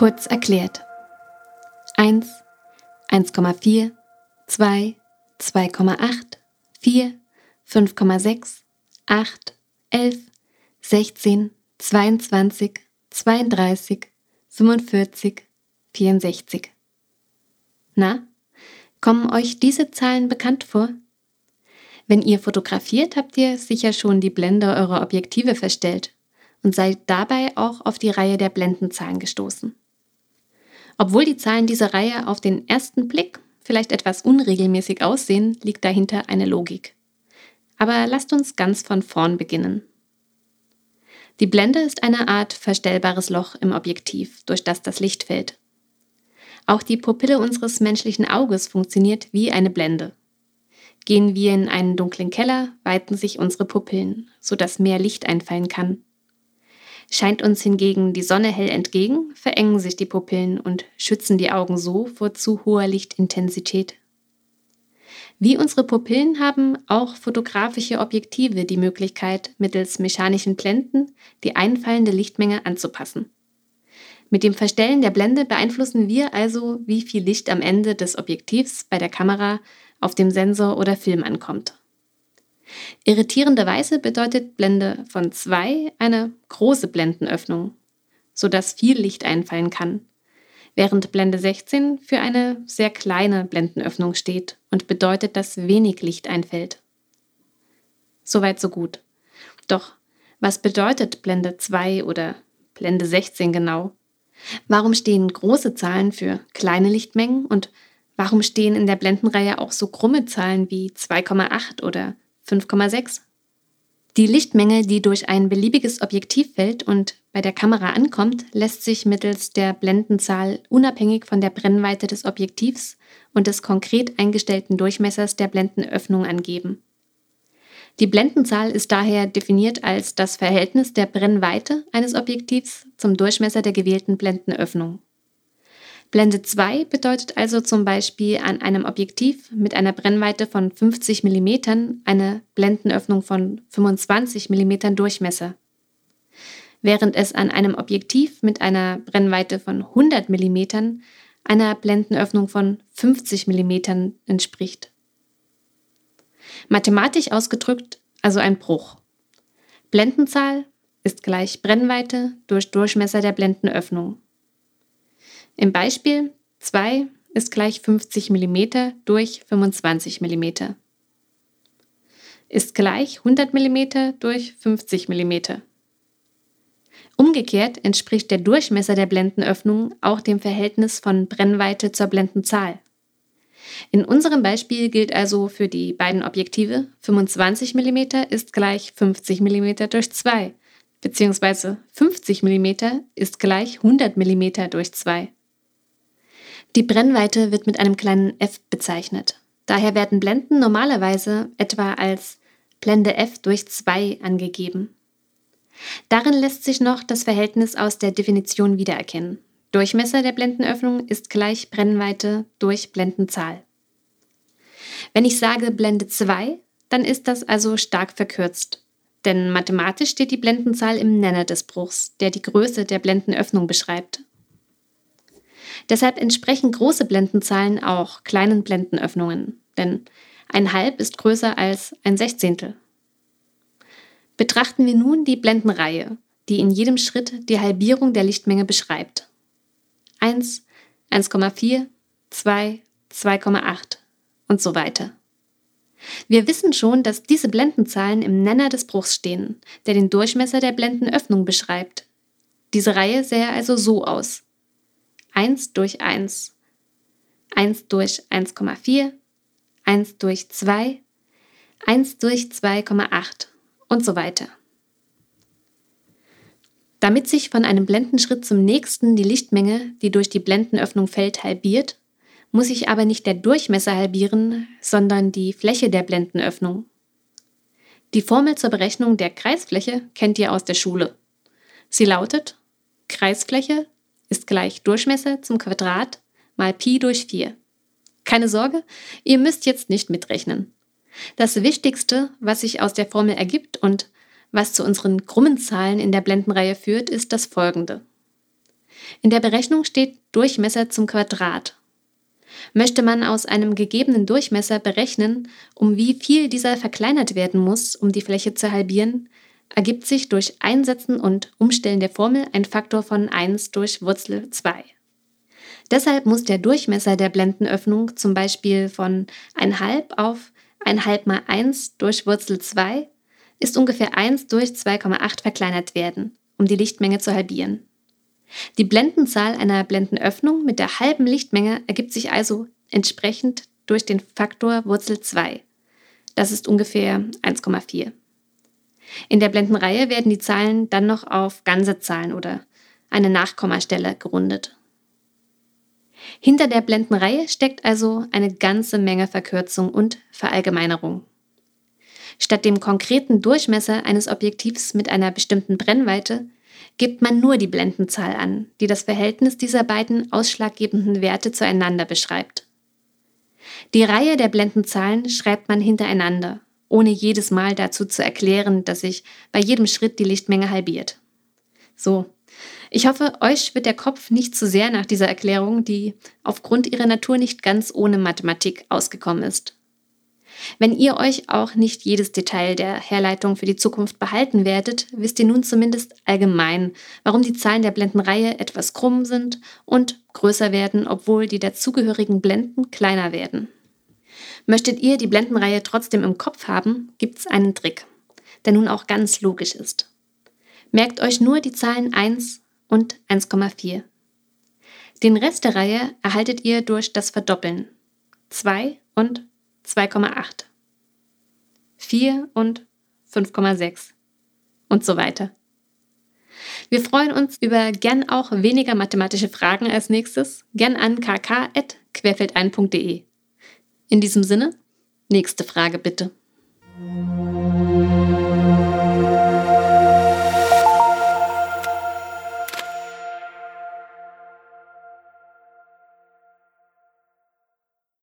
Kurz erklärt. 1, 1,4, 2, 2,8, 4, 5,6, 8, 11, 16, 22, 32, 45, 64. Na, kommen euch diese Zahlen bekannt vor? Wenn ihr fotografiert, habt ihr sicher schon die Blende eurer Objektive verstellt und seid dabei auch auf die Reihe der Blendenzahlen gestoßen. Obwohl die Zahlen dieser Reihe auf den ersten Blick vielleicht etwas unregelmäßig aussehen, liegt dahinter eine Logik. Aber lasst uns ganz von vorn beginnen. Die Blende ist eine Art verstellbares Loch im Objektiv, durch das das Licht fällt. Auch die Pupille unseres menschlichen Auges funktioniert wie eine Blende. Gehen wir in einen dunklen Keller, weiten sich unsere Pupillen, sodass mehr Licht einfallen kann. Scheint uns hingegen die Sonne hell entgegen, verengen sich die Pupillen und schützen die Augen so vor zu hoher Lichtintensität. Wie unsere Pupillen haben auch fotografische Objektive die Möglichkeit, mittels mechanischen Blenden die einfallende Lichtmenge anzupassen. Mit dem Verstellen der Blende beeinflussen wir also, wie viel Licht am Ende des Objektivs bei der Kamera auf dem Sensor oder Film ankommt. Irritierenderweise bedeutet Blende von 2 eine große Blendenöffnung, sodass viel Licht einfallen kann, während Blende 16 für eine sehr kleine Blendenöffnung steht und bedeutet, dass wenig Licht einfällt. Soweit so gut. Doch was bedeutet Blende 2 oder Blende 16 genau? Warum stehen große Zahlen für kleine Lichtmengen und warum stehen in der Blendenreihe auch so krumme Zahlen wie 2,8 oder 5,6. Die Lichtmenge, die durch ein beliebiges Objektiv fällt und bei der Kamera ankommt, lässt sich mittels der Blendenzahl unabhängig von der Brennweite des Objektivs und des konkret eingestellten Durchmessers der Blendenöffnung angeben. Die Blendenzahl ist daher definiert als das Verhältnis der Brennweite eines Objektivs zum Durchmesser der gewählten Blendenöffnung. Blende 2 bedeutet also zum Beispiel an einem Objektiv mit einer Brennweite von 50 mm eine Blendenöffnung von 25 mm Durchmesser. Während es an einem Objektiv mit einer Brennweite von 100 mm einer Blendenöffnung von 50 mm entspricht. Mathematisch ausgedrückt also ein Bruch. Blendenzahl ist gleich Brennweite durch Durchmesser der Blendenöffnung. Im Beispiel 2 ist gleich 50 mm durch 25 mm. Ist gleich 100 mm durch 50 mm. Umgekehrt entspricht der Durchmesser der Blendenöffnung auch dem Verhältnis von Brennweite zur Blendenzahl. In unserem Beispiel gilt also für die beiden Objektive 25 mm ist gleich 50 mm durch 2, beziehungsweise 50 mm ist gleich 100 mm durch 2. Die Brennweite wird mit einem kleinen f bezeichnet. Daher werden Blenden normalerweise etwa als Blende f durch 2 angegeben. Darin lässt sich noch das Verhältnis aus der Definition wiedererkennen. Durchmesser der Blendenöffnung ist gleich Brennweite durch Blendenzahl. Wenn ich sage Blende 2, dann ist das also stark verkürzt. Denn mathematisch steht die Blendenzahl im Nenner des Bruchs, der die Größe der Blendenöffnung beschreibt. Deshalb entsprechen große Blendenzahlen auch kleinen Blendenöffnungen, denn ein Halb ist größer als ein Sechzehntel. Betrachten wir nun die Blendenreihe, die in jedem Schritt die Halbierung der Lichtmenge beschreibt. 1, 1,4, 2, 2,8 und so weiter. Wir wissen schon, dass diese Blendenzahlen im Nenner des Bruchs stehen, der den Durchmesser der Blendenöffnung beschreibt. Diese Reihe sähe also so aus. 1 durch 1, 1 durch 1,4, 1 durch 2, 1 durch 2,8 und so weiter. Damit sich von einem Blendenschritt zum nächsten die Lichtmenge, die durch die Blendenöffnung fällt, halbiert, muss ich aber nicht der Durchmesser halbieren, sondern die Fläche der Blendenöffnung. Die Formel zur Berechnung der Kreisfläche kennt ihr aus der Schule. Sie lautet Kreisfläche ist gleich Durchmesser zum Quadrat mal Pi durch 4. Keine Sorge, ihr müsst jetzt nicht mitrechnen. Das Wichtigste, was sich aus der Formel ergibt und was zu unseren krummen Zahlen in der Blendenreihe führt, ist das folgende. In der Berechnung steht Durchmesser zum Quadrat. Möchte man aus einem gegebenen Durchmesser berechnen, um wie viel dieser verkleinert werden muss, um die Fläche zu halbieren, ergibt sich durch Einsetzen und Umstellen der Formel ein Faktor von 1 durch Wurzel 2. Deshalb muss der Durchmesser der Blendenöffnung zum Beispiel von 1,5 auf 1,5 mal 1 durch Wurzel 2 ist ungefähr 1 durch 2,8 verkleinert werden, um die Lichtmenge zu halbieren. Die Blendenzahl einer Blendenöffnung mit der halben Lichtmenge ergibt sich also entsprechend durch den Faktor Wurzel 2. Das ist ungefähr 1,4. In der Blendenreihe werden die Zahlen dann noch auf ganze Zahlen oder eine Nachkommastelle gerundet. Hinter der Blendenreihe steckt also eine ganze Menge Verkürzung und Verallgemeinerung. Statt dem konkreten Durchmesser eines Objektivs mit einer bestimmten Brennweite gibt man nur die Blendenzahl an, die das Verhältnis dieser beiden ausschlaggebenden Werte zueinander beschreibt. Die Reihe der Blendenzahlen schreibt man hintereinander, ohne jedes Mal dazu zu erklären, dass sich bei jedem Schritt die Lichtmenge halbiert. So, ich hoffe, euch schwirrt der Kopf nicht zu sehr nach dieser Erklärung, die aufgrund ihrer Natur nicht ganz ohne Mathematik ausgekommen ist. Wenn ihr euch auch nicht jedes Detail der Herleitung für die Zukunft behalten werdet, wisst ihr nun zumindest allgemein, warum die Zahlen der Blendenreihe etwas krumm sind und größer werden, obwohl die dazugehörigen Blenden kleiner werden. Möchtet ihr die Blendenreihe trotzdem im Kopf haben, gibt's einen Trick, der nun auch ganz logisch ist. Merkt euch nur die Zahlen 1 und 1,4. Den Rest der Reihe erhaltet ihr durch das Verdoppeln 2 und 2,8, 4 und 5,6 und so weiter. Wir freuen uns über gern auch weniger mathematische Fragen als nächstes, gern an kk.querfeldein.de. In diesem Sinne, nächste Frage bitte.